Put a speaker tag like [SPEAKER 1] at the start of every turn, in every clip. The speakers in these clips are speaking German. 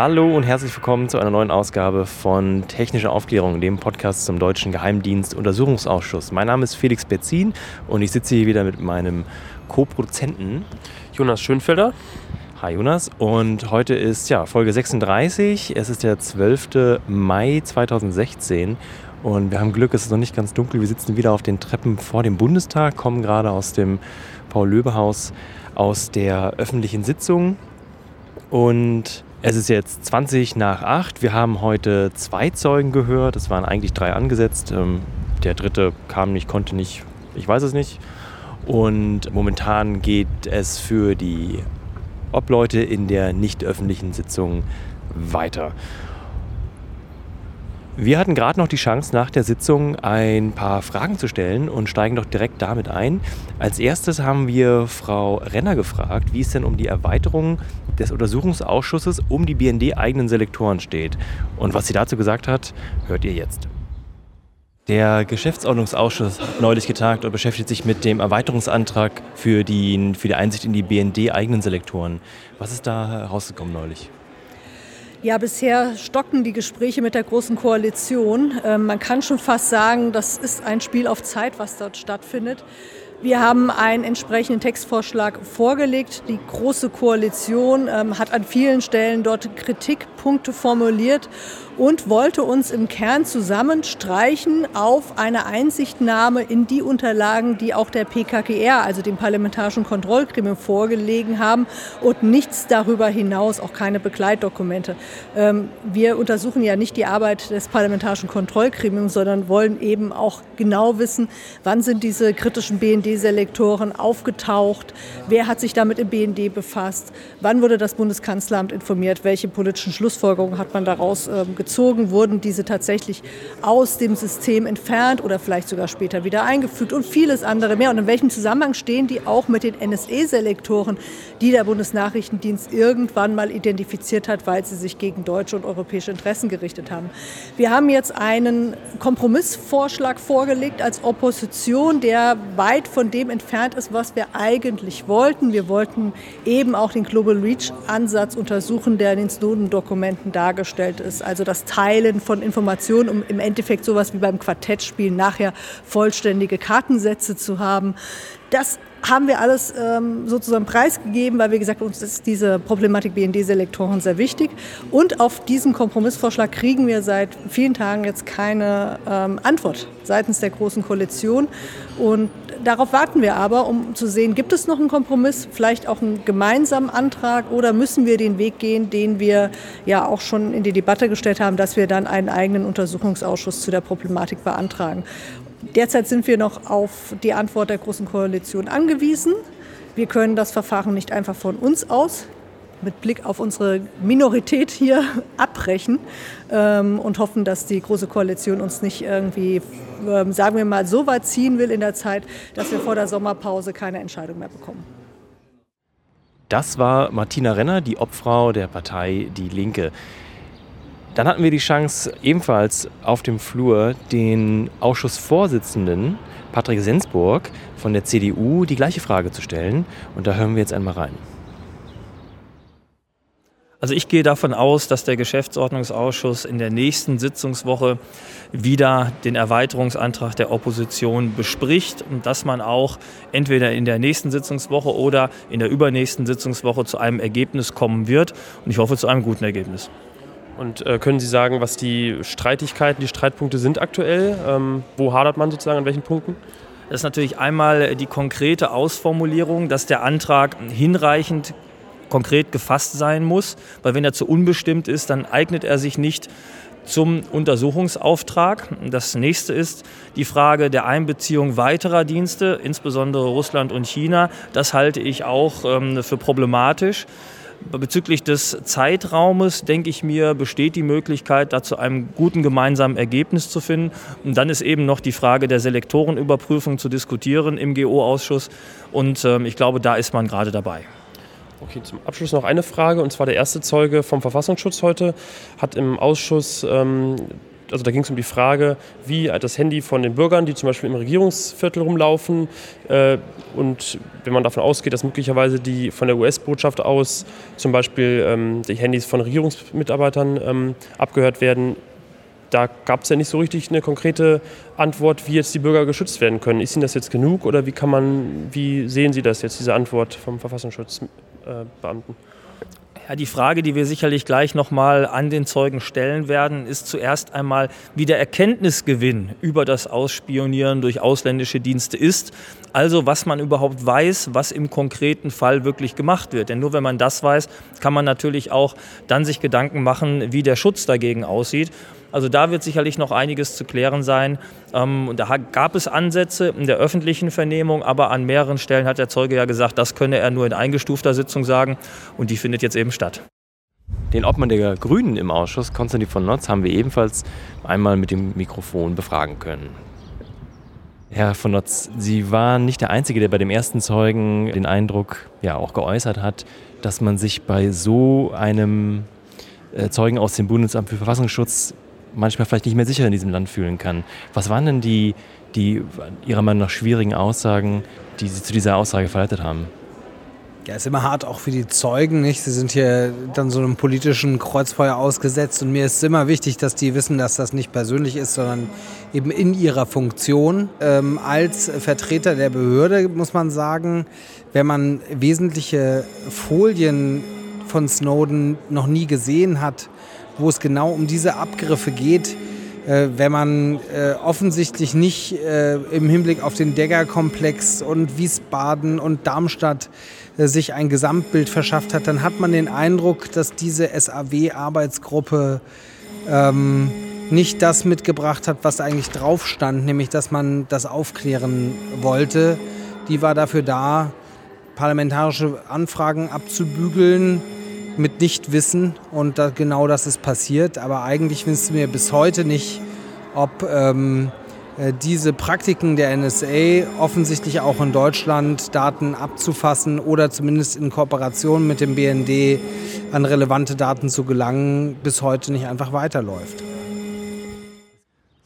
[SPEAKER 1] Hallo und herzlich willkommen zu einer neuen Ausgabe von Technische Aufklärung, dem Podcast zum Deutschen Geheimdienst Untersuchungsausschuss. Mein Name ist Felix Betzin und ich sitze hier wieder mit meinem Co-Produzenten
[SPEAKER 2] Jonas Schönfelder.
[SPEAKER 1] Hi Jonas und heute ist ja Folge 36. Es ist der 12. Mai 2016 und wir haben Glück, es ist noch nicht ganz dunkel. Wir sitzen wieder auf den Treppen vor dem Bundestag, kommen gerade aus dem Paul-Löbe-Haus aus der öffentlichen Sitzung und es ist jetzt 20 nach 8. Wir haben heute zwei Zeugen gehört. Es waren eigentlich drei angesetzt. Ähm, der dritte kam nicht, konnte nicht. Ich weiß es nicht. Und momentan geht es für die Obleute in der nicht öffentlichen Sitzung weiter. Wir hatten gerade noch die Chance, nach der Sitzung ein paar Fragen zu stellen und steigen doch direkt damit ein. Als erstes haben wir Frau Renner gefragt, wie es denn um die Erweiterung des Untersuchungsausschusses um die BND-eigenen Selektoren steht. Und was sie dazu gesagt hat, hört ihr jetzt. Der Geschäftsordnungsausschuss hat neulich getagt und beschäftigt sich mit dem Erweiterungsantrag für die, für die Einsicht in die BND-eigenen Selektoren. Was ist da herausgekommen neulich?
[SPEAKER 3] Ja, bisher stocken die Gespräche mit der Großen Koalition. Ähm, man kann schon fast sagen, das ist ein Spiel auf Zeit, was dort stattfindet. Wir haben einen entsprechenden Textvorschlag vorgelegt. Die Große Koalition ähm, hat an vielen Stellen dort Kritikpunkte formuliert und wollte uns im Kern zusammenstreichen auf eine Einsichtnahme in die Unterlagen, die auch der PKGR, also dem Parlamentarischen Kontrollgremium, vorgelegen haben und nichts darüber hinaus, auch keine Begleitdokumente. Ähm, wir untersuchen ja nicht die Arbeit des Parlamentarischen Kontrollgremiums, sondern wollen eben auch genau wissen, wann sind diese kritischen BND-Selektoren aufgetaucht, wer hat sich damit im BND befasst, wann wurde das Bundeskanzleramt informiert, welche politischen Schlussfolgerungen hat man daraus gezogen gezogen, wurden diese tatsächlich aus dem System entfernt oder vielleicht sogar später wieder eingefügt und vieles andere mehr. Und in welchem Zusammenhang stehen die auch mit den NSE-Selektoren, die der Bundesnachrichtendienst irgendwann mal identifiziert hat, weil sie sich gegen deutsche und europäische Interessen gerichtet haben. Wir haben jetzt einen Kompromissvorschlag vorgelegt als Opposition, der weit von dem entfernt ist, was wir eigentlich wollten. Wir wollten eben auch den Global Reach-Ansatz untersuchen, der in den Snowden-Dokumenten dargestellt ist. Also das Teilen von Informationen, um im Endeffekt sowas wie beim Quartettspielen nachher vollständige Kartensätze zu haben. Das haben wir alles ähm, sozusagen preisgegeben, weil wir gesagt haben, uns ist diese Problematik BND-Selektoren sehr wichtig. Und auf diesen Kompromissvorschlag kriegen wir seit vielen Tagen jetzt keine ähm, Antwort seitens der Großen Koalition. Und darauf warten wir aber, um zu sehen, gibt es noch einen Kompromiss, vielleicht auch einen gemeinsamen Antrag oder müssen wir den Weg gehen, den wir ja auch schon in die Debatte gestellt haben, dass wir dann einen eigenen Untersuchungsausschuss zu der Problematik beantragen. Derzeit sind wir noch auf die Antwort der Großen Koalition angewiesen. Wir können das Verfahren nicht einfach von uns aus mit Blick auf unsere Minorität hier abbrechen ähm, und hoffen, dass die Große Koalition uns nicht irgendwie, ähm, sagen wir mal, so weit ziehen will in der Zeit, dass wir vor der Sommerpause keine Entscheidung mehr bekommen.
[SPEAKER 1] Das war Martina Renner, die Obfrau der Partei Die Linke. Dann hatten wir die Chance, ebenfalls auf dem Flur den Ausschussvorsitzenden Patrick Sensburg von der CDU die gleiche Frage zu stellen. Und da hören wir jetzt einmal rein.
[SPEAKER 4] Also ich gehe davon aus, dass der Geschäftsordnungsausschuss in der nächsten Sitzungswoche wieder den Erweiterungsantrag der Opposition bespricht und dass man auch entweder in der nächsten Sitzungswoche oder in der übernächsten Sitzungswoche zu einem Ergebnis kommen wird. Und ich hoffe zu einem guten Ergebnis.
[SPEAKER 2] Und äh, können Sie sagen, was die Streitigkeiten, die Streitpunkte sind aktuell? Ähm, wo hadert man sozusagen an welchen Punkten?
[SPEAKER 4] Das ist natürlich einmal die konkrete Ausformulierung, dass der Antrag hinreichend konkret gefasst sein muss, weil wenn er zu unbestimmt ist, dann eignet er sich nicht zum Untersuchungsauftrag. Das nächste ist die Frage der Einbeziehung weiterer Dienste, insbesondere Russland und China. Das halte ich auch ähm, für problematisch. Bezüglich des Zeitraumes, denke ich mir, besteht die Möglichkeit, da zu einem guten gemeinsamen Ergebnis zu finden. Und dann ist eben noch die Frage der Selektorenüberprüfung zu diskutieren im GO-Ausschuss. Und ähm, ich glaube, da ist man gerade dabei.
[SPEAKER 2] Okay, zum Abschluss noch eine Frage. Und zwar der erste Zeuge vom Verfassungsschutz heute hat im Ausschuss ähm, also da ging es um die Frage, wie das Handy von den Bürgern, die zum Beispiel im Regierungsviertel rumlaufen, äh, und wenn man davon ausgeht, dass möglicherweise die von der US-Botschaft aus zum Beispiel ähm, die Handys von Regierungsmitarbeitern ähm, abgehört werden, da gab es ja nicht so richtig eine konkrete Antwort, wie jetzt die Bürger geschützt werden können. Ist Ihnen das jetzt genug oder wie kann man, wie sehen Sie das jetzt, diese Antwort vom Verfassungsschutzbeamten?
[SPEAKER 4] Ja, die Frage, die wir sicherlich gleich nochmal an den Zeugen stellen werden, ist zuerst einmal, wie der Erkenntnisgewinn über das Ausspionieren durch ausländische Dienste ist. Also was man überhaupt weiß, was im konkreten Fall wirklich gemacht wird. Denn nur wenn man das weiß, kann man natürlich auch dann sich Gedanken machen, wie der Schutz dagegen aussieht. Also da wird sicherlich noch einiges zu klären sein. Ähm, da gab es Ansätze in der öffentlichen Vernehmung, aber an mehreren Stellen hat der Zeuge ja gesagt, das könne er nur in eingestufter Sitzung sagen und die findet jetzt eben statt.
[SPEAKER 1] Den Obmann der Grünen im Ausschuss, Konstantin von Notz, haben wir ebenfalls einmal mit dem Mikrofon befragen können. Herr von Notz, Sie waren nicht der Einzige, der bei dem ersten Zeugen den Eindruck ja auch geäußert hat, dass man sich bei so einem äh, Zeugen aus dem Bundesamt für Verfassungsschutz manchmal vielleicht nicht mehr sicher in diesem Land fühlen kann. Was waren denn die, die Ihrer Meinung nach schwierigen Aussagen, die Sie zu dieser Aussage verleitet haben?
[SPEAKER 5] Ja, ist immer hart auch für die Zeugen, nicht? Sie sind hier dann so einem politischen Kreuzfeuer ausgesetzt und mir ist immer wichtig, dass die wissen, dass das nicht persönlich ist, sondern eben in ihrer Funktion. Ähm, als Vertreter der Behörde muss man sagen, wenn man wesentliche Folien von Snowden noch nie gesehen hat, wo es genau um diese Abgriffe geht, äh, wenn man äh, offensichtlich nicht äh, im Hinblick auf den Degger-Komplex und Wiesbaden und Darmstadt äh, sich ein Gesamtbild verschafft hat, dann hat man den Eindruck, dass diese SAW-Arbeitsgruppe ähm, nicht das mitgebracht hat, was eigentlich drauf stand, nämlich dass man das aufklären wollte. Die war dafür da, parlamentarische Anfragen abzubügeln mit Nichtwissen und da, genau das ist passiert. Aber eigentlich wissen wir bis heute nicht, ob ähm, äh, diese Praktiken der NSA offensichtlich auch in Deutschland Daten abzufassen oder zumindest in Kooperation mit dem BND an relevante Daten zu gelangen, bis heute nicht einfach weiterläuft.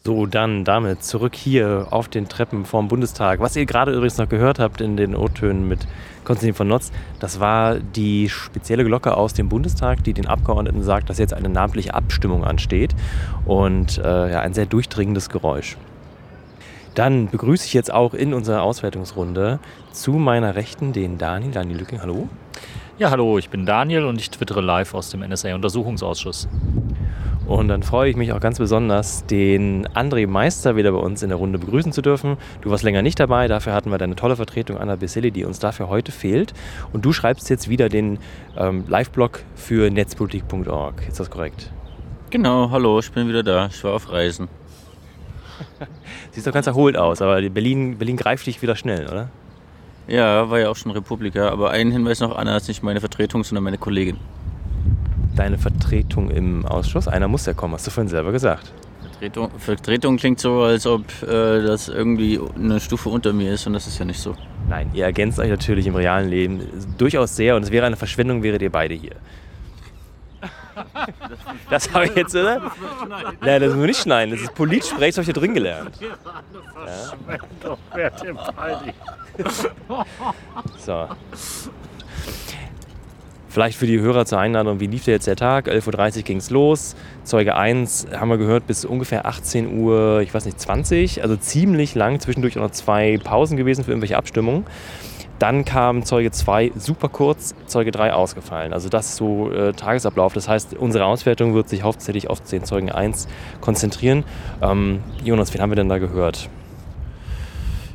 [SPEAKER 1] So, dann damit zurück hier auf den Treppen vorm Bundestag. Was ihr gerade übrigens noch gehört habt in den O-Tönen mit Konstantin von Notz, das war die spezielle Glocke aus dem Bundestag, die den Abgeordneten sagt, dass jetzt eine namentliche Abstimmung ansteht. Und äh, ja, ein sehr durchdringendes Geräusch. Dann begrüße ich jetzt auch in unserer Auswertungsrunde zu meiner Rechten den Daniel. Daniel Lücking, hallo.
[SPEAKER 6] Ja, hallo, ich bin Daniel und ich twittere live aus dem NSA-Untersuchungsausschuss.
[SPEAKER 1] Und dann freue ich mich auch ganz besonders, den André Meister wieder bei uns in der Runde begrüßen zu dürfen. Du warst länger nicht dabei, dafür hatten wir deine tolle Vertretung Anna Bessilli, die uns dafür heute fehlt. Und du schreibst jetzt wieder den ähm, Live-Blog für netzpolitik.org. Ist das korrekt?
[SPEAKER 7] Genau, hallo, ich bin wieder da. Ich war auf Reisen.
[SPEAKER 1] Siehst doch ganz erholt aus, aber Berlin, Berlin greift dich wieder schnell, oder?
[SPEAKER 7] Ja, war ja auch schon Republika. Aber einen Hinweis noch, Anna ist nicht meine Vertretung, sondern meine Kollegin
[SPEAKER 1] deine Vertretung im Ausschuss? Einer muss ja kommen, hast du vorhin selber gesagt.
[SPEAKER 7] Vertretung, Vertretung klingt so, als ob äh, das irgendwie eine Stufe unter mir ist und das ist ja nicht so.
[SPEAKER 1] Nein, ihr ergänzt euch natürlich im realen Leben durchaus sehr und es wäre eine Verschwendung, wäret ihr beide hier. Das habe ich jetzt, oder? Nein, das müssen wir nicht schneiden. Das ist politisch, das habe ich hier drin gelernt. Ja. So. Vielleicht für die Hörer zur Einladung, wie lief der jetzt der Tag? 11.30 Uhr ging es los. Zeuge 1 haben wir gehört bis ungefähr 18 Uhr, ich weiß nicht, 20. Also ziemlich lang, zwischendurch auch noch zwei Pausen gewesen für irgendwelche Abstimmungen. Dann kam Zeuge 2 super kurz, Zeuge 3 ausgefallen. Also das ist so äh, Tagesablauf. Das heißt, unsere Auswertung wird sich hauptsächlich auf den Zeugen 1 konzentrieren. Ähm, Jonas, wen haben wir denn da gehört?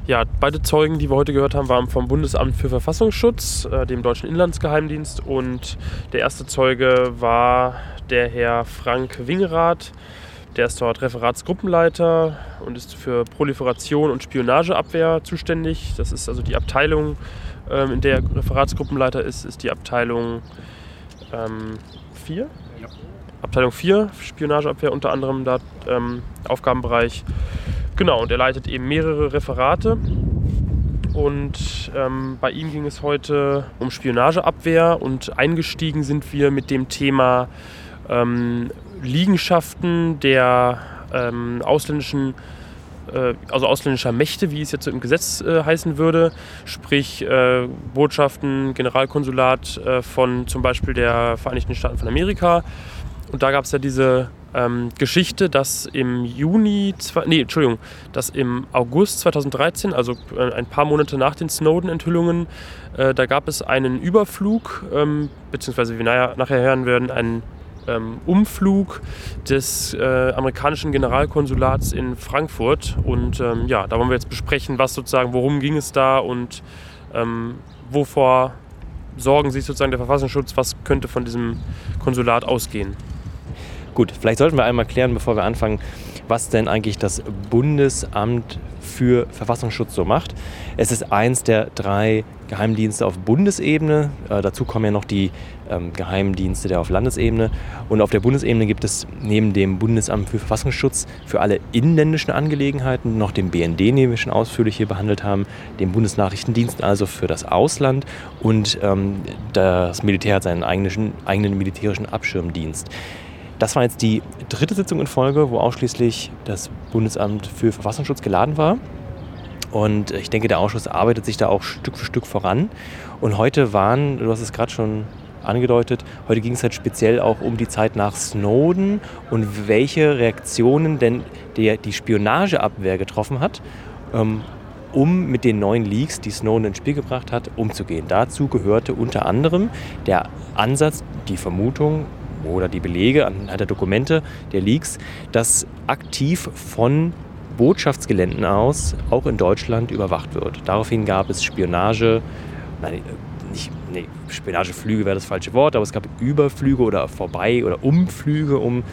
[SPEAKER 2] Ja, beide Zeugen, die wir heute gehört haben, waren vom Bundesamt für Verfassungsschutz, äh, dem Deutschen Inlandsgeheimdienst. Und der erste Zeuge war der Herr Frank Wingerath. Der ist dort Referatsgruppenleiter und ist für Proliferation und Spionageabwehr zuständig. Das ist also die Abteilung, ähm, in der Referatsgruppenleiter ist, ist die Abteilung 4. Ähm, ja. Abteilung 4, Spionageabwehr unter anderem, da ähm, Aufgabenbereich. Genau, und er leitet eben mehrere Referate. Und ähm, bei ihm ging es heute um Spionageabwehr und eingestiegen sind wir mit dem Thema ähm, Liegenschaften der ähm, ausländischen äh, also ausländischer Mächte, wie es jetzt im Gesetz äh, heißen würde, sprich äh, Botschaften, Generalkonsulat äh, von zum Beispiel der Vereinigten Staaten von Amerika. Und da gab es ja diese ähm, Geschichte, dass im Juni, nee, Entschuldigung, dass im August 2013, also äh, ein paar Monate nach den Snowden-Enthüllungen, äh, da gab es einen Überflug, ähm, beziehungsweise wie wir nachher hören werden, einen ähm, Umflug des äh, amerikanischen Generalkonsulats in Frankfurt. Und ähm, ja, da wollen wir jetzt besprechen, was sozusagen, worum ging es da und ähm, wovor sorgen sich sozusagen der Verfassungsschutz, was könnte von diesem Konsulat ausgehen.
[SPEAKER 1] Gut, vielleicht sollten wir einmal klären, bevor wir anfangen, was denn eigentlich das Bundesamt für Verfassungsschutz so macht. Es ist eins der drei Geheimdienste auf Bundesebene. Äh, dazu kommen ja noch die ähm, Geheimdienste der auf Landesebene. Und auf der Bundesebene gibt es neben dem Bundesamt für Verfassungsschutz für alle inländischen Angelegenheiten noch den BND, den wir schon ausführlich hier behandelt haben, den Bundesnachrichtendienst also für das Ausland und ähm, das Militär hat seinen eigenen, eigenen militärischen Abschirmdienst. Das war jetzt die dritte Sitzung in Folge, wo ausschließlich das Bundesamt für Verfassungsschutz geladen war. Und ich denke, der Ausschuss arbeitet sich da auch Stück für Stück voran. Und heute waren, du hast es gerade schon angedeutet, heute ging es halt speziell auch um die Zeit nach Snowden und welche Reaktionen denn die, die Spionageabwehr getroffen hat, ähm, um mit den neuen Leaks, die Snowden ins Spiel gebracht hat, umzugehen. Dazu gehörte unter anderem der Ansatz, die Vermutung, oder die Belege anhand der Dokumente, der Leaks, dass aktiv von Botschaftsgeländen aus auch in Deutschland überwacht wird. Daraufhin gab es Spionage, nein, nicht, nee, Spionageflüge wäre das falsche Wort, aber es gab Überflüge oder vorbei oder Umflüge um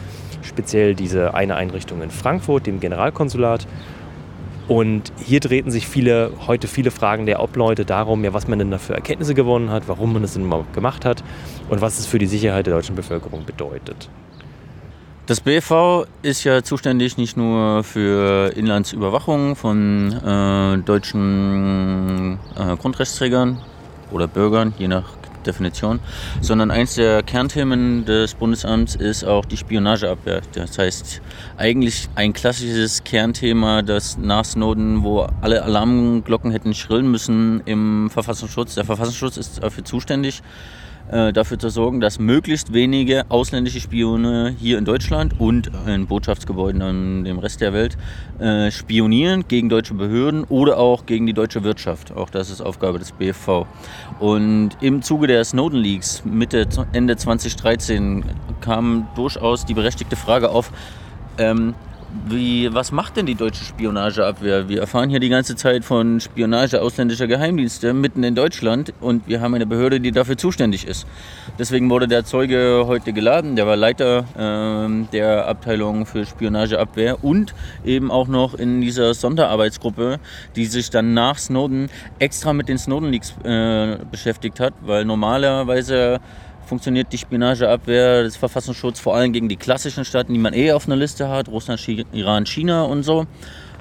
[SPEAKER 1] speziell diese eine Einrichtung in Frankfurt, dem Generalkonsulat. Und hier drehten sich viele, heute viele Fragen der Obleute darum, ja, was man denn da für Erkenntnisse gewonnen hat, warum man das denn überhaupt gemacht hat und was es für die Sicherheit der deutschen Bevölkerung bedeutet.
[SPEAKER 7] Das BFV ist ja zuständig nicht nur für Inlandsüberwachung von äh, deutschen äh, Grundrechtsträgern oder Bürgern, je nach Definition, sondern eins der Kernthemen des Bundesamts ist auch die Spionageabwehr. Das heißt, eigentlich ein klassisches Kernthema, das nach Snowden, wo alle Alarmglocken hätten schrillen müssen im Verfassungsschutz. Der Verfassungsschutz ist dafür zuständig, äh, dafür zu sorgen, dass möglichst wenige ausländische Spione hier in Deutschland und in Botschaftsgebäuden in dem Rest der Welt äh, spionieren gegen deutsche Behörden oder auch gegen die deutsche Wirtschaft. Auch das ist Aufgabe des BFV. Und im Zuge der Snowden Leaks Mitte, Ende 2013 kam durchaus die berechtigte Frage auf, ähm, wie, was macht denn die deutsche Spionageabwehr? Wir erfahren hier die ganze Zeit von Spionage ausländischer Geheimdienste mitten in Deutschland und wir haben eine Behörde, die dafür zuständig ist. Deswegen wurde der Zeuge heute geladen, der war Leiter äh, der Abteilung für Spionageabwehr und eben auch noch in dieser Sonderarbeitsgruppe, die sich dann nach Snowden extra mit den Snowden-Leaks äh, beschäftigt hat, weil normalerweise funktioniert die Spionageabwehr des Verfassungsschutzes vor allem gegen die klassischen Staaten, die man eh auf einer Liste hat, Russland, Iran, China und so.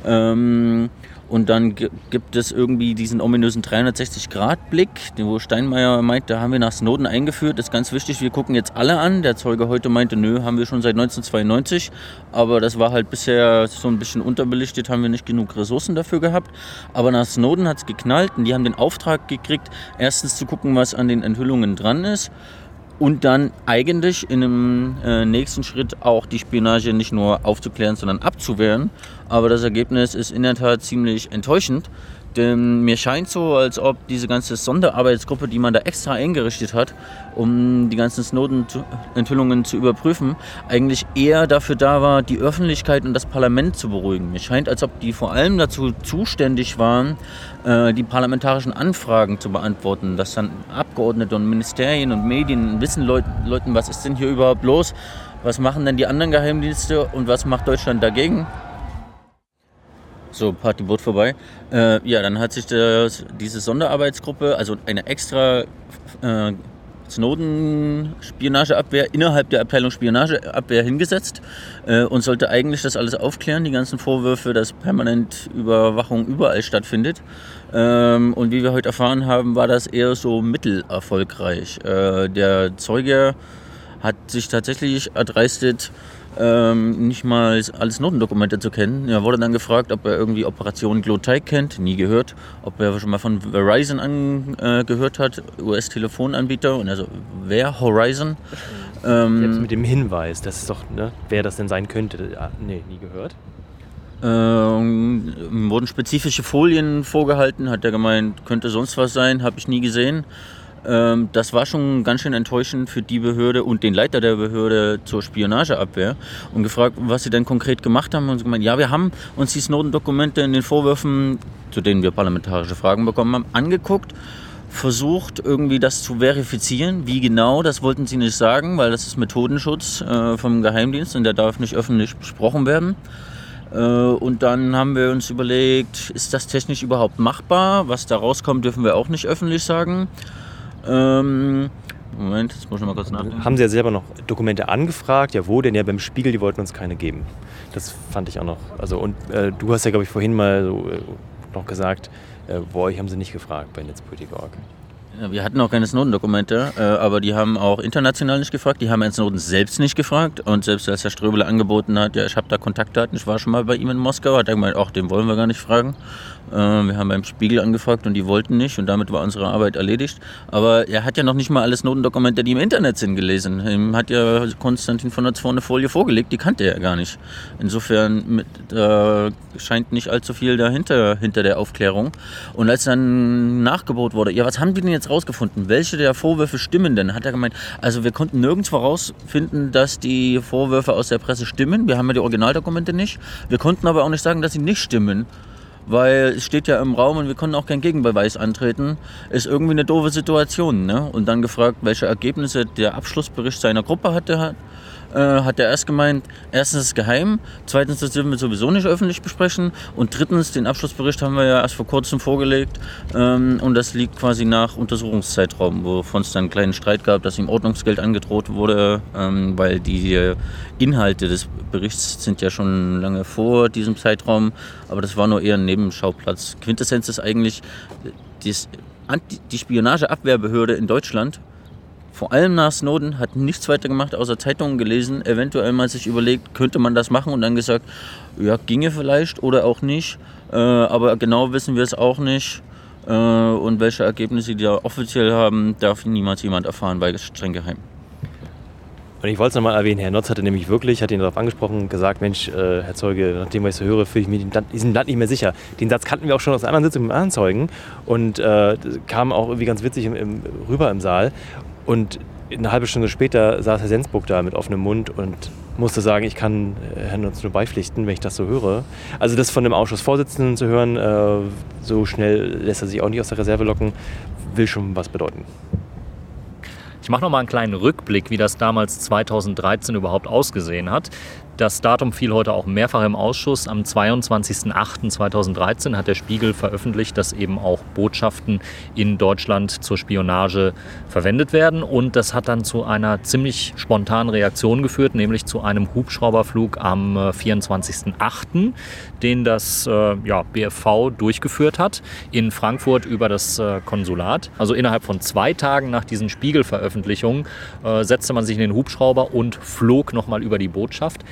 [SPEAKER 7] Ähm, und dann gibt es irgendwie diesen ominösen 360-Grad-Blick, wo Steinmeier meint, da haben wir nach Snowden eingeführt. Das ist ganz wichtig, wir gucken jetzt alle an. Der Zeuge heute meinte, nö, haben wir schon seit 1992. Aber das war halt bisher so ein bisschen unterbelichtet, haben wir nicht genug Ressourcen dafür gehabt. Aber nach Snowden hat es geknallt und die haben den Auftrag gekriegt, erstens zu gucken, was an den Enthüllungen dran ist und dann eigentlich in einem äh, nächsten Schritt auch die Spionage nicht nur aufzuklären, sondern abzuwehren. Aber das Ergebnis ist in der Tat ziemlich enttäuschend, denn mir scheint so, als ob diese ganze Sonderarbeitsgruppe, die man da extra eingerichtet hat, um die ganzen Snowden-Enthüllungen zu überprüfen, eigentlich eher dafür da war, die Öffentlichkeit und das Parlament zu beruhigen. Mir scheint, als ob die vor allem dazu zuständig waren, äh, die parlamentarischen Anfragen zu beantworten, dass dann Abgeordnete und Ministerien und Medien wissen Leuten, was ist denn hier überhaupt los, was machen denn die anderen Geheimdienste und was macht Deutschland dagegen. So, Partyboot vorbei. Äh, ja, dann hat sich das, diese Sonderarbeitsgruppe, also eine extra äh, Snowden-Spionageabwehr innerhalb der Abteilung Spionageabwehr hingesetzt äh, und sollte eigentlich das alles aufklären, die ganzen Vorwürfe, dass permanent Überwachung überall stattfindet. Ähm, und wie wir heute erfahren haben, war das eher so mittelerfolgreich. Äh, der Zeuge hat sich tatsächlich erdreistet, ähm, nicht mal alles Notendokumente zu kennen. Er wurde dann gefragt, ob er irgendwie Operation Glotite kennt, nie gehört. Ob er schon mal von Verizon angehört hat, US-Telefonanbieter. Und also, wer? Horizon?
[SPEAKER 1] Ähm, Jetzt mit dem Hinweis, das ist doch, ne, wer das denn sein könnte. Ah, nee, nie gehört.
[SPEAKER 7] Ähm, wurden spezifische Folien vorgehalten, hat er gemeint, könnte sonst was sein, habe ich nie gesehen. Ähm, das war schon ganz schön enttäuschend für die Behörde und den Leiter der Behörde zur Spionageabwehr und gefragt, was sie denn konkret gemacht haben. Und sie gemeint, ja, wir haben uns die Snowden-Dokumente in den Vorwürfen, zu denen wir parlamentarische Fragen bekommen haben, angeguckt versucht, irgendwie das zu verifizieren. Wie genau, das wollten sie nicht sagen, weil das ist Methodenschutz äh, vom Geheimdienst und der darf nicht öffentlich besprochen werden. Äh, und dann haben wir uns überlegt, ist das technisch überhaupt machbar? Was da rauskommt, dürfen wir auch nicht öffentlich sagen. Ähm, Moment, jetzt muss ich mal kurz nachdenken.
[SPEAKER 1] Haben Sie ja selber noch Dokumente angefragt? Ja, wo denn? Ja, beim Spiegel, die wollten uns keine geben. Das fand ich auch noch. Also, und äh, du hast ja, glaube ich, vorhin mal so, äh, noch gesagt, äh, bei euch haben sie nicht gefragt bei Netzpolitik.org.
[SPEAKER 7] Ja, wir hatten auch keine Snowden-Dokumente, äh, aber die haben auch international nicht gefragt. Die haben Herrn Snowden selbst nicht gefragt. Und selbst als Herr Ströbele angeboten hat, ja, ich habe da Kontaktdaten, ich war schon mal bei ihm in Moskau, hat er gemeint, ach, den wollen wir gar nicht fragen. Äh, wir haben beim Spiegel angefragt und die wollten nicht und damit war unsere Arbeit erledigt. Aber er hat ja noch nicht mal alle Snowden-Dokumente, die im Internet sind, gelesen. Ihm hat ja Konstantin von der Zorn eine Folie vorgelegt, die kannte er gar nicht. Insofern mit, äh, scheint nicht allzu viel dahinter hinter der Aufklärung. Und als dann nachgebaut wurde, ja, was haben die denn jetzt rausgefunden? Welche der Vorwürfe stimmen denn? Hat er gemeint, also wir konnten nirgendwo herausfinden, dass die Vorwürfe aus der Presse stimmen. Wir haben ja die Originaldokumente nicht. Wir konnten aber auch nicht sagen, dass sie nicht stimmen weil es steht ja im Raum und wir konnten auch keinen Gegenbeweis antreten, ist irgendwie eine doofe Situation. Ne? Und dann gefragt, welche Ergebnisse der Abschlussbericht seiner Gruppe hatte, äh, hat er erst gemeint, erstens ist es geheim, zweitens das dürfen wir sowieso nicht öffentlich besprechen und drittens, den Abschlussbericht haben wir ja erst vor kurzem vorgelegt ähm, und das liegt quasi nach Untersuchungszeitraum, wovon es dann einen kleinen Streit gab, dass ihm Ordnungsgeld angedroht wurde, ähm, weil die Inhalte des Berichts sind ja schon lange vor diesem Zeitraum, aber das war nur eher ein Nebenschauplatz. Quintessenz ist eigentlich, die Spionageabwehrbehörde in Deutschland vor allem nach Snowden, hat nichts weiter gemacht, außer Zeitungen gelesen, eventuell mal sich überlegt, könnte man das machen und dann gesagt, ja, ginge vielleicht oder auch nicht, äh, aber genau wissen wir es auch nicht. Äh, und welche Ergebnisse die da offiziell haben, darf niemals jemand erfahren, weil streng geheim.
[SPEAKER 1] Und ich wollte es nochmal erwähnen, Herr Notz hatte nämlich wirklich, hat ihn darauf angesprochen, gesagt, Mensch, äh, Herr Zeuge, nachdem was ich so höre, fühle ich mich diesem Land nicht mehr sicher. Den Satz kannten wir auch schon aus anderen Sitzungen mit anderen Zeugen und äh, kam auch irgendwie ganz witzig im, im, rüber im Saal. Und eine halbe Stunde später saß Herr Sensburg da mit offenem Mund und musste sagen, ich kann äh, Herrn uns nur beipflichten, wenn ich das so höre. Also das von dem Ausschussvorsitzenden zu hören, äh, so schnell lässt er sich auch nicht aus der Reserve locken, will schon was bedeuten.
[SPEAKER 6] Ich mache noch mal einen kleinen Rückblick, wie das damals 2013 überhaupt ausgesehen hat. Das Datum fiel heute auch mehrfach im Ausschuss. Am 22.08.2013 hat der Spiegel veröffentlicht, dass eben auch Botschaften in Deutschland zur Spionage verwendet werden. Und das hat dann zu einer ziemlich spontanen Reaktion geführt, nämlich zu einem Hubschrauberflug am 24.08., äh, den das äh, ja, BFV durchgeführt hat in Frankfurt über das äh, Konsulat. Also innerhalb von zwei Tagen nach diesen Spiegelveröffentlichungen äh, setzte man sich in den Hubschrauber und flog nochmal über die Botschaft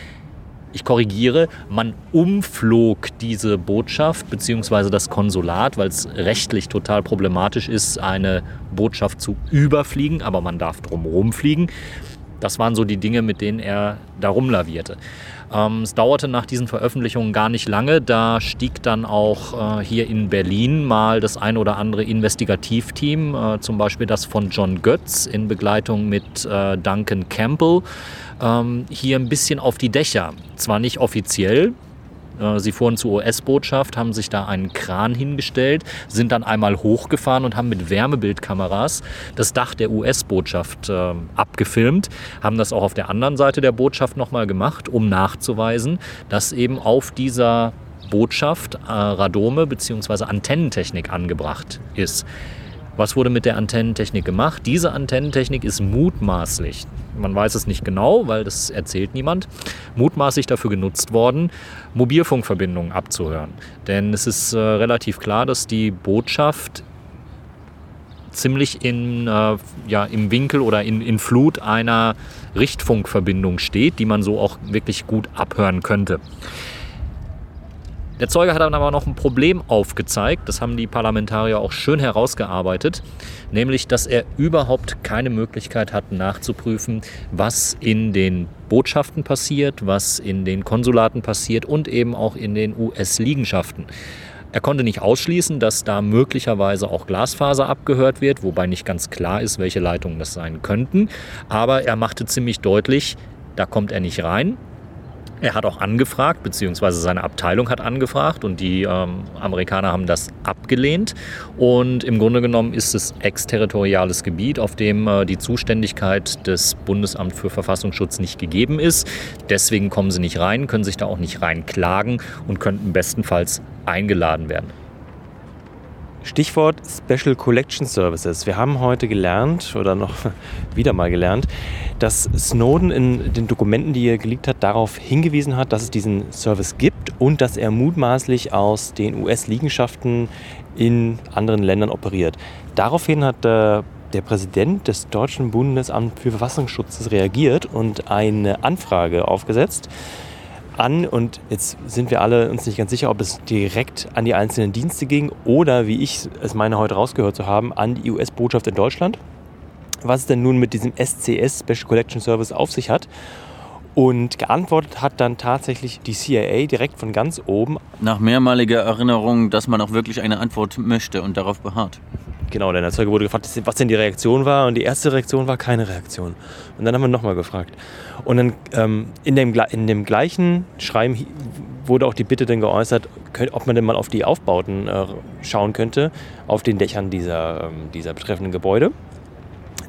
[SPEAKER 6] ich korrigiere, man umflog diese Botschaft bzw. das Konsulat, weil es rechtlich total problematisch ist, eine Botschaft zu überfliegen, aber man darf drumherum fliegen. Das waren so die Dinge, mit denen er da rumlavierte. Ähm, es dauerte nach diesen Veröffentlichungen gar nicht lange. Da stieg dann auch äh, hier in Berlin mal das ein oder andere Investigativteam, äh, zum Beispiel das von John Götz in Begleitung mit äh, Duncan Campbell, ähm, hier ein bisschen auf die Dächer. Zwar nicht offiziell, Sie fuhren zur US-Botschaft, haben sich da einen Kran hingestellt, sind dann einmal hochgefahren und haben mit Wärmebildkameras das Dach der US-Botschaft äh, abgefilmt, haben das auch auf der anderen Seite der Botschaft nochmal gemacht, um nachzuweisen, dass eben auf dieser Botschaft äh, Radome bzw. Antennentechnik angebracht ist. Was wurde mit der Antennentechnik gemacht? Diese Antennentechnik ist mutmaßlich, man weiß es nicht genau, weil das erzählt niemand, mutmaßlich dafür genutzt worden, Mobilfunkverbindungen abzuhören. Denn es ist äh, relativ klar, dass die Botschaft ziemlich in, äh, ja, im Winkel oder in, in Flut einer Richtfunkverbindung steht, die man so auch wirklich gut abhören könnte. Der Zeuge hat dann aber noch ein Problem aufgezeigt, das haben die Parlamentarier auch schön herausgearbeitet, nämlich dass er überhaupt keine Möglichkeit hat nachzuprüfen, was in den Botschaften passiert, was in den Konsulaten passiert und eben auch in den US-Liegenschaften. Er konnte nicht ausschließen, dass da möglicherweise auch Glasfaser abgehört wird, wobei nicht ganz klar ist, welche Leitungen das sein könnten. Aber er machte ziemlich deutlich, da kommt er nicht rein. Er hat auch angefragt, beziehungsweise seine Abteilung hat angefragt und die ähm, Amerikaner haben das abgelehnt. Und im Grunde genommen ist es exterritoriales Gebiet, auf dem äh, die Zuständigkeit des Bundesamts für Verfassungsschutz nicht gegeben ist. Deswegen kommen sie nicht rein, können sich da auch nicht rein klagen und könnten bestenfalls eingeladen werden.
[SPEAKER 1] Stichwort Special Collection Services. Wir haben heute gelernt oder noch wieder mal gelernt, dass Snowden in den Dokumenten, die er geleakt hat, darauf hingewiesen hat, dass es diesen Service gibt und dass er mutmaßlich aus den US-Liegenschaften in anderen Ländern operiert. Daraufhin hat äh, der Präsident des Deutschen Bundesamts für Verfassungsschutz reagiert und eine Anfrage aufgesetzt an und jetzt sind wir alle uns nicht ganz sicher, ob es direkt an die einzelnen Dienste ging oder, wie ich es meine heute rausgehört zu haben, an die US-Botschaft in Deutschland. Was es denn nun mit diesem SCS Special Collection Service auf sich hat. Und geantwortet hat dann tatsächlich die CIA direkt von ganz oben.
[SPEAKER 7] Nach mehrmaliger Erinnerung, dass man auch wirklich eine Antwort möchte und darauf beharrt.
[SPEAKER 1] Genau, der Zeuge wurde gefragt, was denn die Reaktion war. Und die erste Reaktion war keine Reaktion. Und dann haben wir nochmal gefragt. Und dann ähm, in, dem, in dem gleichen Schreiben wurde auch die Bitte dann geäußert, ob man denn mal auf die Aufbauten äh, schauen könnte, auf den Dächern dieser, ähm, dieser betreffenden Gebäude.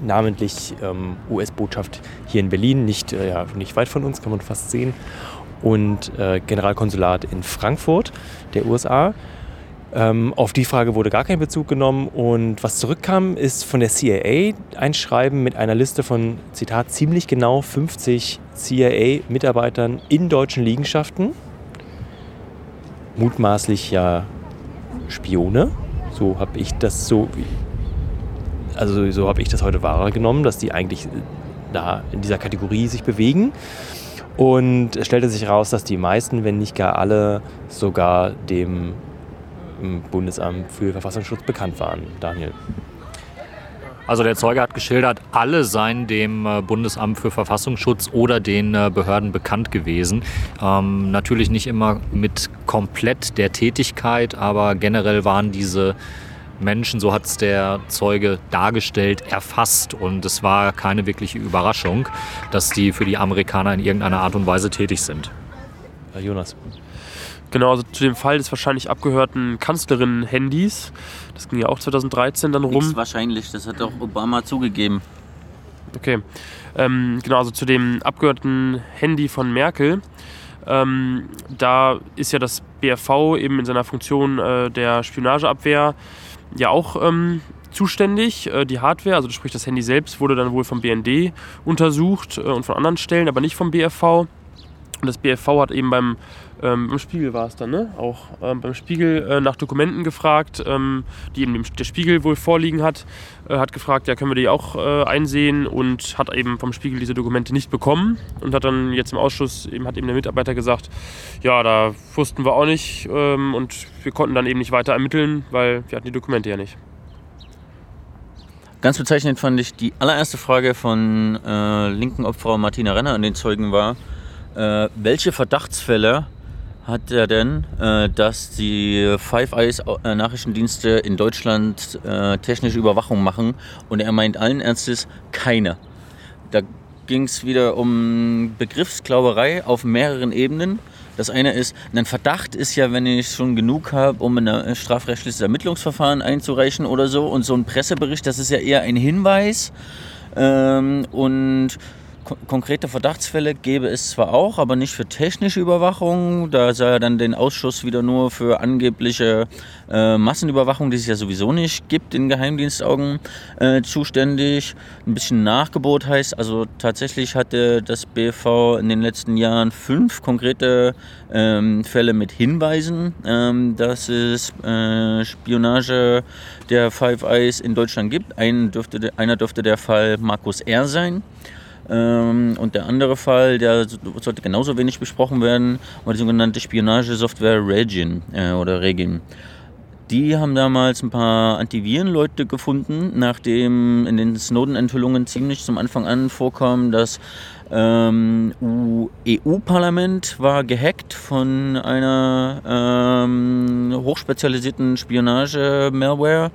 [SPEAKER 1] Namentlich ähm, US-Botschaft hier in Berlin, nicht, äh, ja, nicht weit von uns, kann man fast sehen. Und äh, Generalkonsulat in Frankfurt der USA. Ähm, auf die Frage wurde gar kein Bezug genommen und was zurückkam, ist von der CIA ein Schreiben mit einer Liste von, Zitat, ziemlich genau 50 CIA-Mitarbeitern in deutschen Liegenschaften. Mutmaßlich ja Spione. So habe ich das so, also so habe ich das heute wahrgenommen, dass die eigentlich da in dieser Kategorie sich bewegen. Und es stellte sich heraus, dass die meisten, wenn nicht gar alle, sogar dem im Bundesamt für Verfassungsschutz bekannt waren. Daniel.
[SPEAKER 6] Also der Zeuge hat geschildert, alle seien dem äh, Bundesamt für Verfassungsschutz oder den äh, Behörden bekannt gewesen. Ähm, natürlich nicht immer mit komplett der Tätigkeit, aber generell waren diese Menschen, so hat es der Zeuge dargestellt, erfasst. Und es war keine wirkliche Überraschung, dass die für die Amerikaner in irgendeiner Art und Weise tätig sind.
[SPEAKER 1] Jonas.
[SPEAKER 2] Genau, also zu dem Fall des wahrscheinlich abgehörten Kanzlerin-Handys. Das ging ja auch 2013 dann rum.
[SPEAKER 7] Nichts wahrscheinlich, das hat auch Obama zugegeben.
[SPEAKER 2] Okay. Ähm, genau, also zu dem abgehörten Handy von Merkel. Ähm, da ist ja das BRV eben in seiner Funktion äh, der Spionageabwehr ja auch ähm, zuständig. Äh, die Hardware, also sprich das Handy selbst, wurde dann wohl vom BND untersucht äh, und von anderen Stellen, aber nicht vom BRV. Und das BFV hat eben beim, ähm, beim Spiegel war es dann, ne? Auch ähm, beim Spiegel äh, nach Dokumenten gefragt, ähm, die eben der Spiegel wohl vorliegen hat. Äh, hat gefragt, ja, können wir die auch äh, einsehen und hat eben vom Spiegel diese Dokumente nicht bekommen und hat dann jetzt im Ausschuss, eben hat eben der Mitarbeiter gesagt, ja, da wussten wir auch nicht ähm, und wir konnten dann eben nicht weiter ermitteln, weil wir hatten die Dokumente ja nicht.
[SPEAKER 7] Ganz bezeichnend fand ich die allererste Frage von äh, linken Obfrau Martina Renner an den Zeugen war, äh, welche Verdachtsfälle hat er denn, äh, dass die Five Eyes äh, Nachrichtendienste in Deutschland äh, technische Überwachung machen? Und er meint allen Ernstes keine. Da ging es wieder um Begriffsklauberei auf mehreren Ebenen. Das eine ist, ein Verdacht ist ja, wenn ich schon genug habe, um ein strafrechtliches Ermittlungsverfahren einzureichen oder so. Und so ein Pressebericht, das ist ja eher ein Hinweis. Ähm, und konkrete Verdachtsfälle gäbe es zwar auch, aber nicht für technische Überwachung. Da sei er dann den Ausschuss wieder nur für angebliche äh, Massenüberwachung, die es ja sowieso nicht gibt in Geheimdienstaugen, äh, zuständig. Ein bisschen Nachgebot heißt, also tatsächlich hatte das BV in den letzten Jahren fünf konkrete ähm, Fälle mit Hinweisen, ähm, dass es äh, Spionage der Five Eyes in Deutschland gibt. Ein dürfte, einer dürfte der Fall Markus R. sein. Ähm, und der andere Fall, der sollte genauso wenig besprochen werden, war die sogenannte Spionagesoftware Regin äh, oder Regin. Die haben damals ein paar Antivirenleute gefunden, nachdem in den Snowden-Enthüllungen ziemlich zum Anfang an vorkam, dass ähm, EU-Parlament war gehackt von einer ähm, hochspezialisierten Spionage-Malware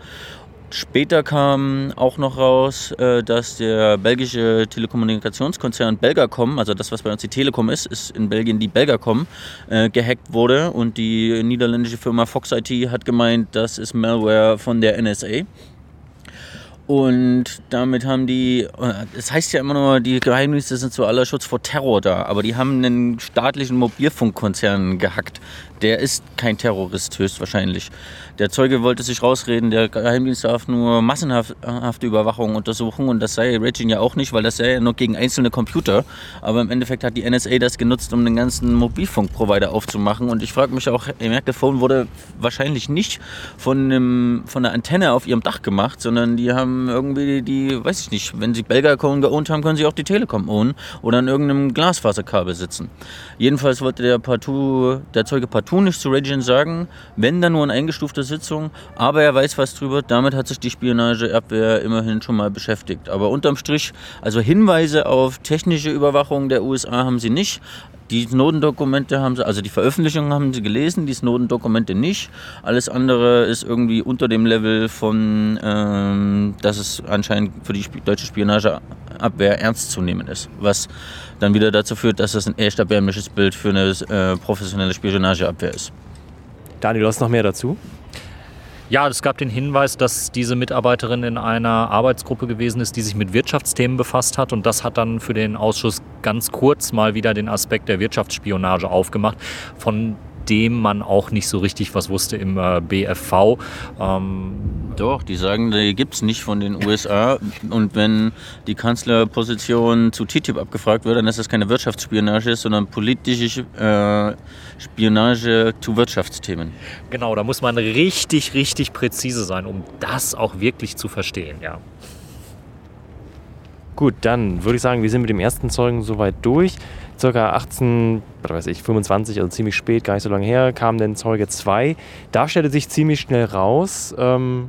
[SPEAKER 7] Später kam auch noch raus, äh, dass der belgische Telekommunikationskonzern Belgacom, also das, was bei uns die Telekom ist, ist in Belgien die Belgacom, äh, gehackt wurde. Und die niederländische Firma Fox IT hat gemeint, das ist Malware von der NSA. Und damit haben die, das heißt ja immer nur, die Geheimdienste sind zu aller Schutz vor Terror da, aber die haben einen staatlichen Mobilfunkkonzern gehackt. Der ist kein Terrorist höchstwahrscheinlich. Der Zeuge wollte sich rausreden, der Geheimdienst darf nur massenhafte Überwachung untersuchen und das sei Regin ja auch nicht, weil das sei ja nur gegen einzelne Computer. Aber im Endeffekt hat die NSA das genutzt, um den ganzen Mobilfunkprovider aufzumachen. Und ich frage mich auch, ihr merkt, der Phone wurde wahrscheinlich nicht von, einem, von einer Antenne auf ihrem Dach gemacht, sondern die haben irgendwie die, weiß ich nicht, wenn sie Belgacom geohnt haben, können sie auch die Telekom ownen oder an irgendeinem Glasfaserkabel sitzen. Jedenfalls wollte der, partout, der Zeuge partout nicht zu Regin sagen, wenn dann nur ein eingestuftes Sitzung, aber er weiß was drüber. Damit hat sich die Spionageabwehr immerhin schon mal beschäftigt. Aber unterm Strich, also Hinweise auf technische Überwachung der USA haben sie nicht. Die Snowden-Dokumente haben sie, also die Veröffentlichungen haben sie gelesen, die Snowden-Dokumente nicht. Alles andere ist irgendwie unter dem Level von, ähm, dass es anscheinend für die deutsche Spionageabwehr ernst zu nehmen ist. Was dann wieder dazu führt, dass das ein echt erbärmliches Bild für eine äh, professionelle Spionageabwehr ist.
[SPEAKER 1] Daniel, du hast noch mehr dazu?
[SPEAKER 6] Ja, es gab den Hinweis, dass diese Mitarbeiterin in einer Arbeitsgruppe gewesen ist, die sich mit Wirtschaftsthemen befasst hat. Und das hat dann für den Ausschuss ganz kurz mal wieder den Aspekt der Wirtschaftsspionage aufgemacht, von dem man auch nicht so richtig was wusste im äh, BFV.
[SPEAKER 7] Ähm Doch, die sagen, die gibt es nicht von den USA. Und wenn die Kanzlerposition zu TTIP abgefragt wird, dann ist das keine Wirtschaftsspionage, sondern politische äh, Spionage zu Wirtschaftsthemen.
[SPEAKER 6] Genau, da muss man richtig, richtig präzise sein, um das auch wirklich zu verstehen, ja.
[SPEAKER 1] Gut, dann würde ich sagen, wir sind mit dem ersten Zeugen soweit durch circa 18, was weiß ich, 25, also ziemlich spät, gar nicht so lange her, kam dann Zeuge 2. Da stellte sich ziemlich schnell raus, ähm,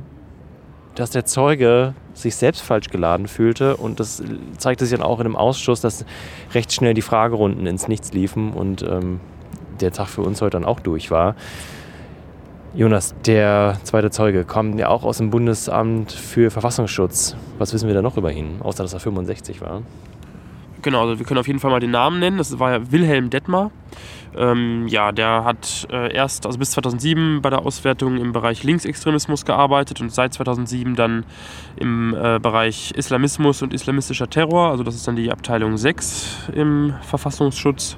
[SPEAKER 1] dass der Zeuge sich selbst falsch geladen fühlte und das zeigte sich dann auch in einem Ausschuss, dass recht schnell die Fragerunden ins Nichts liefen und ähm, der Tag für uns heute dann auch durch war. Jonas, der zweite Zeuge, kommt ja auch aus dem Bundesamt für Verfassungsschutz. Was wissen wir da noch über ihn, außer dass er 65 war?
[SPEAKER 2] Genau, also wir können auf jeden Fall mal den Namen nennen. Das war ja Wilhelm Detmar. Ähm, ja, der hat äh, erst, also bis 2007 bei der Auswertung im Bereich Linksextremismus gearbeitet und seit 2007 dann im äh, Bereich Islamismus und islamistischer Terror. Also das ist dann die Abteilung 6 im Verfassungsschutz.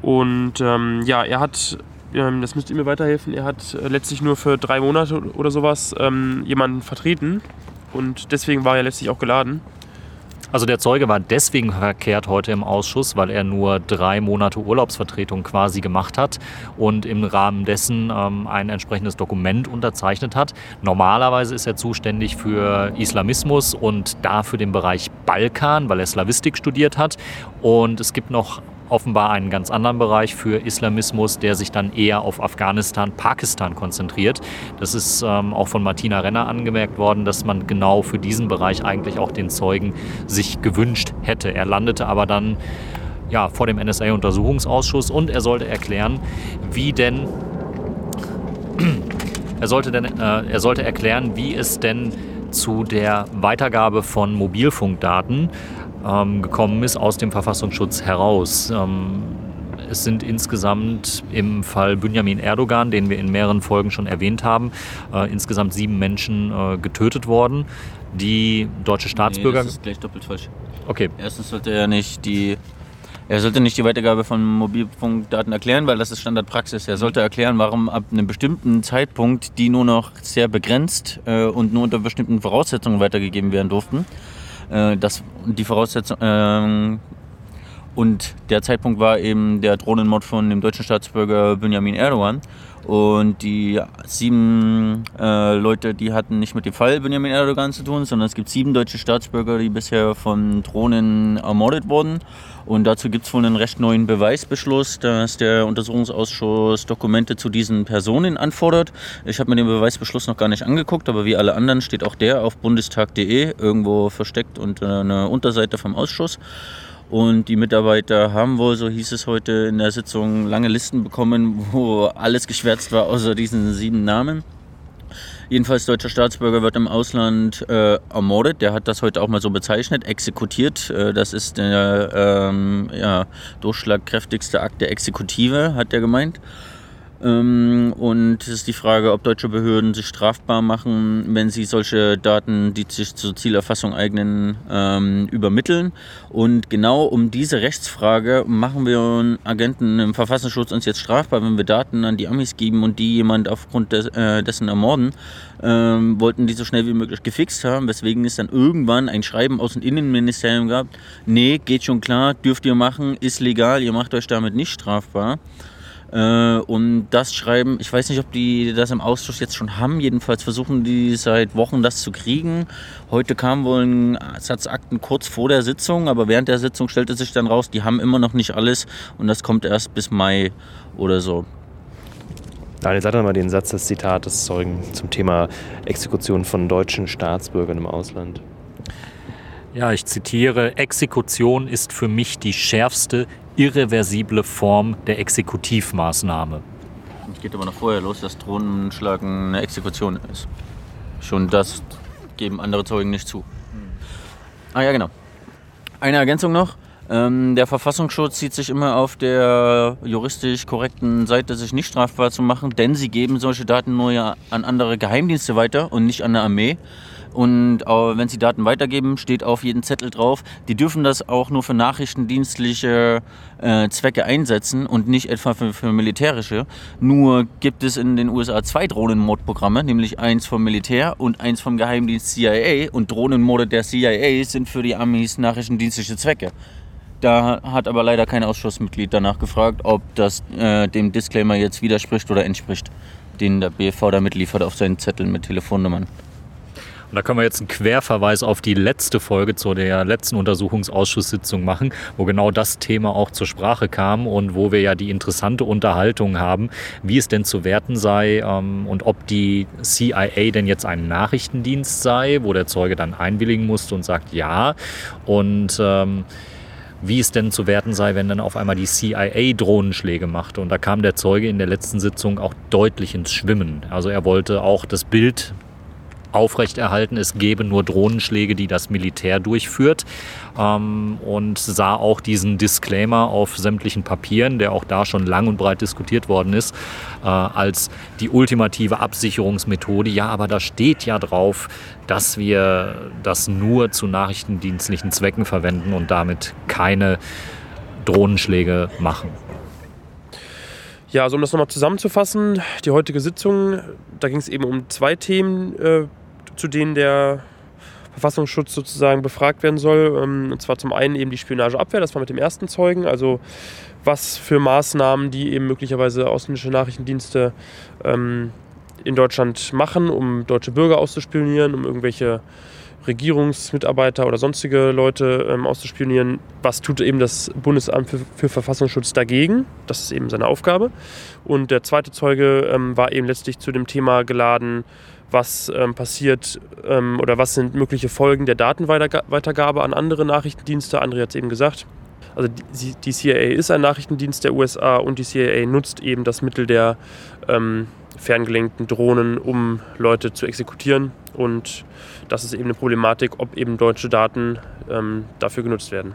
[SPEAKER 2] Und ähm, ja, er hat, ähm, das müsst ihr mir weiterhelfen, er hat äh, letztlich nur für drei Monate oder sowas ähm, jemanden vertreten und deswegen war er letztlich auch geladen.
[SPEAKER 6] Also der Zeuge war deswegen verkehrt heute im Ausschuss, weil er nur drei Monate Urlaubsvertretung quasi gemacht hat und im Rahmen dessen ähm, ein entsprechendes Dokument unterzeichnet hat. Normalerweise ist er zuständig für Islamismus und dafür den Bereich Balkan, weil er Slavistik studiert hat. Und es gibt noch offenbar einen ganz anderen Bereich für Islamismus, der sich dann eher auf Afghanistan, Pakistan konzentriert. Das ist ähm, auch von Martina Renner angemerkt worden, dass man genau für diesen Bereich eigentlich auch den Zeugen sich gewünscht hätte. Er landete aber dann ja, vor dem NSA-Untersuchungsausschuss und er sollte erklären, wie denn er sollte, denn, äh, er sollte erklären, wie es denn zu der Weitergabe von Mobilfunkdaten ähm, gekommen ist aus dem Verfassungsschutz heraus. Ähm, es sind insgesamt im Fall Benjamin Erdogan, den wir in mehreren Folgen schon erwähnt haben, äh, insgesamt sieben Menschen äh, getötet worden. Die deutsche Staatsbürger.
[SPEAKER 7] Nee, das ist gleich doppelt falsch.
[SPEAKER 6] Okay.
[SPEAKER 7] Erstens sollte er nicht die er sollte nicht die Weitergabe von Mobilfunkdaten erklären, weil das ist Standardpraxis. Er sollte erklären, warum ab einem bestimmten Zeitpunkt die nur noch sehr begrenzt äh, und nur unter bestimmten Voraussetzungen weitergegeben werden durften. Äh, das, die Voraussetzung, äh, und der Zeitpunkt war eben der Drohnenmord von dem deutschen Staatsbürger Benjamin Erdogan. Und die sieben äh, Leute, die hatten nicht mit dem Fall Benjamin Erdogan zu tun, sondern es gibt sieben deutsche Staatsbürger, die bisher von Drohnen ermordet wurden. Und dazu gibt es wohl einen recht neuen Beweisbeschluss, dass der Untersuchungsausschuss Dokumente zu diesen Personen anfordert. Ich habe mir den Beweisbeschluss noch gar nicht angeguckt, aber wie alle anderen steht auch der auf bundestag.de irgendwo versteckt unter einer Unterseite vom Ausschuss. Und die Mitarbeiter haben wohl, so hieß es heute in der Sitzung, lange Listen bekommen, wo alles geschwärzt war, außer diesen sieben Namen. Jedenfalls deutscher Staatsbürger wird im Ausland äh, ermordet. Der hat das heute auch mal so bezeichnet, exekutiert. Äh, das ist der ähm, ja, durchschlagkräftigste Akt der Exekutive, hat er gemeint. Ähm, und es ist die Frage, ob deutsche Behörden sich strafbar machen, wenn sie solche Daten, die sich zur Zielerfassung eignen, ähm, übermitteln. Und genau um diese Rechtsfrage machen wir Agenten im Verfassungsschutz uns jetzt strafbar, wenn wir Daten an die Amis geben und die jemand aufgrund äh, dessen ermorden, ähm, wollten die so schnell wie möglich gefixt haben, weswegen es dann irgendwann ein Schreiben aus dem Innenministerium gab, nee, geht schon klar, dürft ihr machen, ist legal, ihr macht euch damit nicht strafbar. Äh, und das Schreiben, ich weiß nicht, ob die das im Ausschuss jetzt schon haben, jedenfalls versuchen die seit Wochen das zu kriegen. Heute kam wohl ein Satzakten kurz vor der Sitzung, aber während der Sitzung stellte sich dann raus, die haben immer noch nicht alles und das kommt erst bis Mai oder so.
[SPEAKER 1] Daniel, sag doch mal den Satz des Zitates Zeugen zum Thema Exekution von deutschen Staatsbürgern im Ausland.
[SPEAKER 6] Ja, ich zitiere, Exekution ist für mich die schärfste, irreversible Form der Exekutivmaßnahme.
[SPEAKER 7] Es geht aber noch vorher los, dass Drohnenschlagen eine Exekution ist. Schon das geben andere Zeugen nicht zu. Ah ja, genau. Eine Ergänzung noch. Ähm, der Verfassungsschutz sieht sich immer auf der juristisch korrekten Seite, sich nicht strafbar zu machen, denn sie geben solche Daten nur ja an andere Geheimdienste weiter und nicht an der Armee. Und wenn sie Daten weitergeben, steht auf jedem Zettel drauf, die dürfen das auch nur für nachrichtendienstliche äh, Zwecke einsetzen und nicht etwa für, für, militärische. Nur gibt es in den USA zwei Drohnenmordprogramme, nämlich eins vom Militär und eins vom Geheimdienst CIA. Und Drohnenmorde der CIA sind für die Amis nachrichtendienstliche Zwecke. Da hat aber leider kein Ausschussmitglied danach gefragt, ob das äh, dem Disclaimer jetzt widerspricht oder entspricht, den der BV damit liefert auf seinen Zettel mit Telefonnummern.
[SPEAKER 6] Und da können wir jetzt einen Querverweis auf die letzte Folge zu der letzten Untersuchungsausschusssitzung machen, wo genau das Thema auch zur Sprache kam und wo wir ja die interessante Unterhaltung haben, wie es denn zu werten sei ähm, und ob die CIA denn jetzt ein Nachrichtendienst sei, wo der Zeuge dann einwilligen musste und sagt ja. Und ähm, wie es denn zu werten sei, wenn dann auf einmal die CIA Drohnenschläge machte. Und da kam der Zeuge in der letzten Sitzung auch deutlich ins Schwimmen. Also er wollte auch das Bild aufrechterhalten, es gebe nur Drohnenschläge, die das Militär durchführt. Ähm, und sah auch diesen Disclaimer auf sämtlichen Papieren, der auch da schon lang und breit diskutiert worden ist, äh, als die ultimative Absicherungsmethode. Ja, aber da steht ja drauf, dass wir das nur zu nachrichtendienstlichen Zwecken verwenden und damit keine Drohnenschläge machen.
[SPEAKER 2] Ja, also um das nochmal zusammenzufassen, die heutige Sitzung, da ging es eben um zwei Themen, äh, zu denen der Verfassungsschutz sozusagen befragt werden soll. Ähm, und zwar zum einen eben die Spionageabwehr, das war mit dem ersten Zeugen, also was für Maßnahmen die eben möglicherweise ausländische Nachrichtendienste ähm, in Deutschland machen, um deutsche Bürger auszuspionieren, um irgendwelche Regierungsmitarbeiter oder sonstige Leute ähm, auszuspionieren. Was tut eben das Bundesamt für, für, Verfassungsschutz dagegen? Das ist eben seine Aufgabe. Und der zweite Zeuge ähm, war eben letztlich zu dem Thema geladen, was ähm, passiert ähm, oder was sind mögliche Folgen der Datenweitergabe an andere Nachrichtendienste. André hat es eben gesagt. Also die, die, CIA ist ein Nachrichtendienst der USA und die CIA nutzt eben das Mittel der ähm, ferngelenkten Drohnen, um Leute zu exekutieren. Und das ist eben eine Problematik, ob eben deutsche Daten ähm, dafür genutzt werden.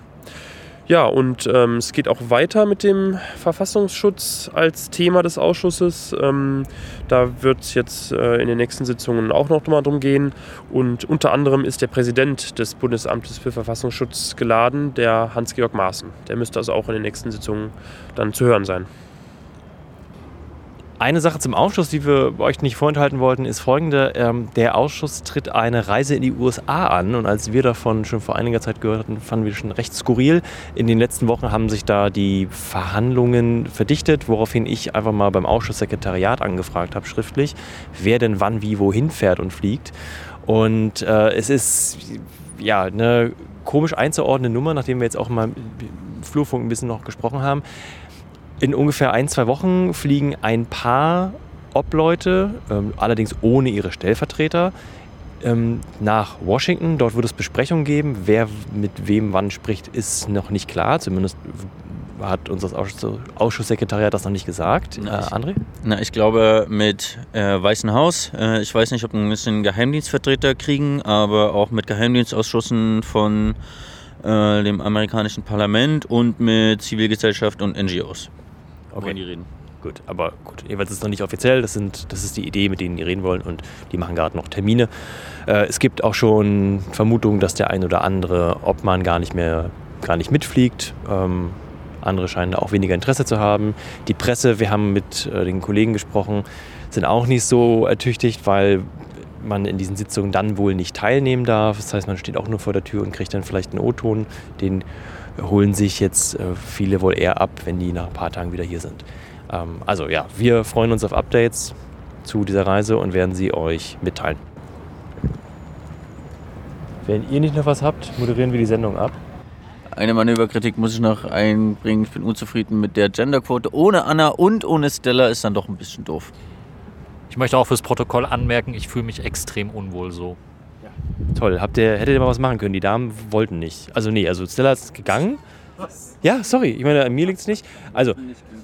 [SPEAKER 2] Ja, und ähm, es geht auch weiter mit dem Verfassungsschutz als Thema des Ausschusses. Ähm, da wird es jetzt äh, in den nächsten Sitzungen auch noch mal drum gehen. Und unter anderem ist der Präsident des Bundesamtes für Verfassungsschutz geladen, der Hans-Georg Maaßen. Der müsste also auch in den nächsten Sitzungen dann zu hören sein.
[SPEAKER 1] Eine Sache zum Ausschuss, die wir euch nicht vorenthalten wollten, ist folgende. Ähm, der Ausschuss tritt eine Reise in die USA an und als wir davon schon vor einiger Zeit gehört hatten, fanden wir schon recht skurril. In den letzten Wochen haben sich da die Verhandlungen verdichtet, woraufhin ich einfach mal beim Ausschusssekretariat angefragt habe, schriftlich, wer denn wann, wie, wohin fährt und fliegt. Und äh, es ist ja eine komisch einzuordnende Nummer, nachdem wir jetzt auch mal im Flurfunk ein bisschen noch gesprochen haben in ungefähr ein, zwei Wochen fliegen ein paar Obleute, ähm, allerdings ohne ihre Stellvertreter, ähm, nach Washington. Dort wird es Besprechungen geben. Wer mit wem wann spricht, ist noch nicht klar. Zumindest hat uns das Ausschuss Ausschusssekretariat das noch nicht gesagt.
[SPEAKER 7] Na,
[SPEAKER 1] äh, André?
[SPEAKER 7] Na, ich glaube mit äh, Weißen Haus. Äh, ich weiß nicht, ob wir ein bisschen Geheimdienstvertreter kriegen, aber auch mit Geheimdienstausschüssen von äh, dem amerikanischen Parlament und mit Zivilgesellschaft und NGOs.
[SPEAKER 1] Okay.
[SPEAKER 7] wollen die reden.
[SPEAKER 1] Gut, aber gut, jeweils ist es noch nicht offiziell. Das, sind, das ist die Idee, mit denen die reden wollen und die machen gerade noch Termine. Äh, es gibt auch schon Vermutungen, dass der ein oder andere Obmann gar nicht mehr gar nicht mitfliegt. Ähm, andere scheinen da auch weniger Interesse zu haben. Die Presse, wir haben mit äh, den Kollegen gesprochen, sind auch nicht so ertüchtigt, weil man in diesen Sitzungen dann wohl nicht teilnehmen darf. Das heißt, man steht auch nur vor der Tür und kriegt dann vielleicht einen O-Ton. Den holen sich jetzt äh, viele wohl eher ab, wenn die nach ein paar Tagen wieder hier sind. Ähm, also ja, wir freuen uns auf Updates zu dieser Reise und werden sie euch mitteilen. Wenn ihr nicht noch was habt, moderieren wir die Sendung ab.
[SPEAKER 7] Eine Manöverkritik muss ich noch einbringen. Ich bin unzufrieden mit der Genderquote. Ohne Anna und ohne Stella ist dann doch ein bisschen doof.
[SPEAKER 6] Ich möchte auch fürs Protokoll anmerken, ich fühle mich extrem unwohl so.
[SPEAKER 1] Toll, habt ihr, hättet ihr mal was machen können? Die Damen wollten nicht. Also nee, also Stella ist gegangen. Ja, sorry, ich meine, an mir liegt es nicht. Also,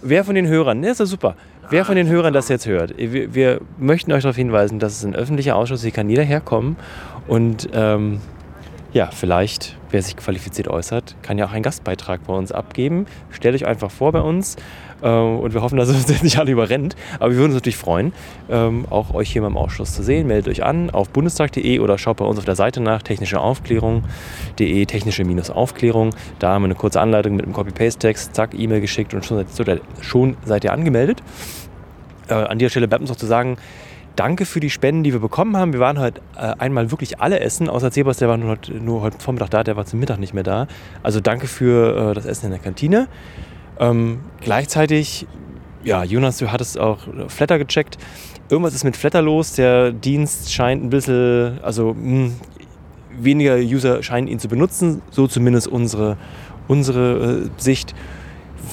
[SPEAKER 1] wer von den Hörern, ne, ist ja super. Wer von den Hörern das jetzt hört, wir, wir möchten euch darauf hinweisen, dass es ein öffentlicher Ausschuss ist, hier kann jeder herkommen und ähm, ja, vielleicht, wer sich qualifiziert äußert, kann ja auch einen Gastbeitrag bei uns abgeben. Stellt euch einfach vor bei uns äh, und wir hoffen, dass es uns nicht alle überrennt. Aber wir würden uns natürlich freuen, ähm, auch euch hier mal im Ausschuss zu sehen. Meldet euch an auf bundestag.de oder schaut bei uns auf der Seite nach technischeaufklärung.de, technische-aufklärung. Da haben wir eine kurze Anleitung mit einem Copy-Paste-Text, zack, E-Mail geschickt und schon seid, schon seid ihr angemeldet. Äh, an dieser Stelle bleibt uns noch zu sagen, Danke für die Spenden, die wir bekommen haben. Wir waren heute äh, einmal wirklich alle essen, außer Sebas, der war nur heute, nur heute Vormittag da, der war zum Mittag nicht mehr da. Also danke für äh, das Essen in der Kantine. Ähm, gleichzeitig, ja, Jonas, du hattest auch Flatter gecheckt. Irgendwas ist mit Flatter los. Der Dienst scheint ein bisschen, also mh, weniger User scheinen ihn zu benutzen. So zumindest unsere, unsere äh, Sicht.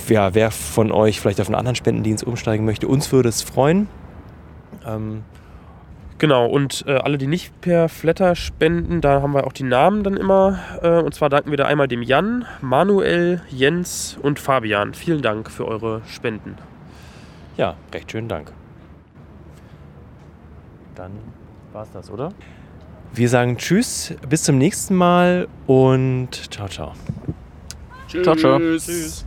[SPEAKER 1] Ja, wer von euch vielleicht auf einen anderen Spendendienst umsteigen möchte, uns würde es freuen. Ähm,
[SPEAKER 2] Genau, und äh, alle, die nicht per Flatter spenden, da haben wir auch die Namen dann immer. Äh, und zwar danken wir da einmal dem Jan, Manuel, Jens und Fabian. Vielen Dank für eure Spenden.
[SPEAKER 1] ja, recht schönen Dank. Dann war es das, oder? Wir sagen Tschüss, bis zum nächsten Mal und ciao, ciao.
[SPEAKER 7] Ciao, ciao.
[SPEAKER 2] Tschüss.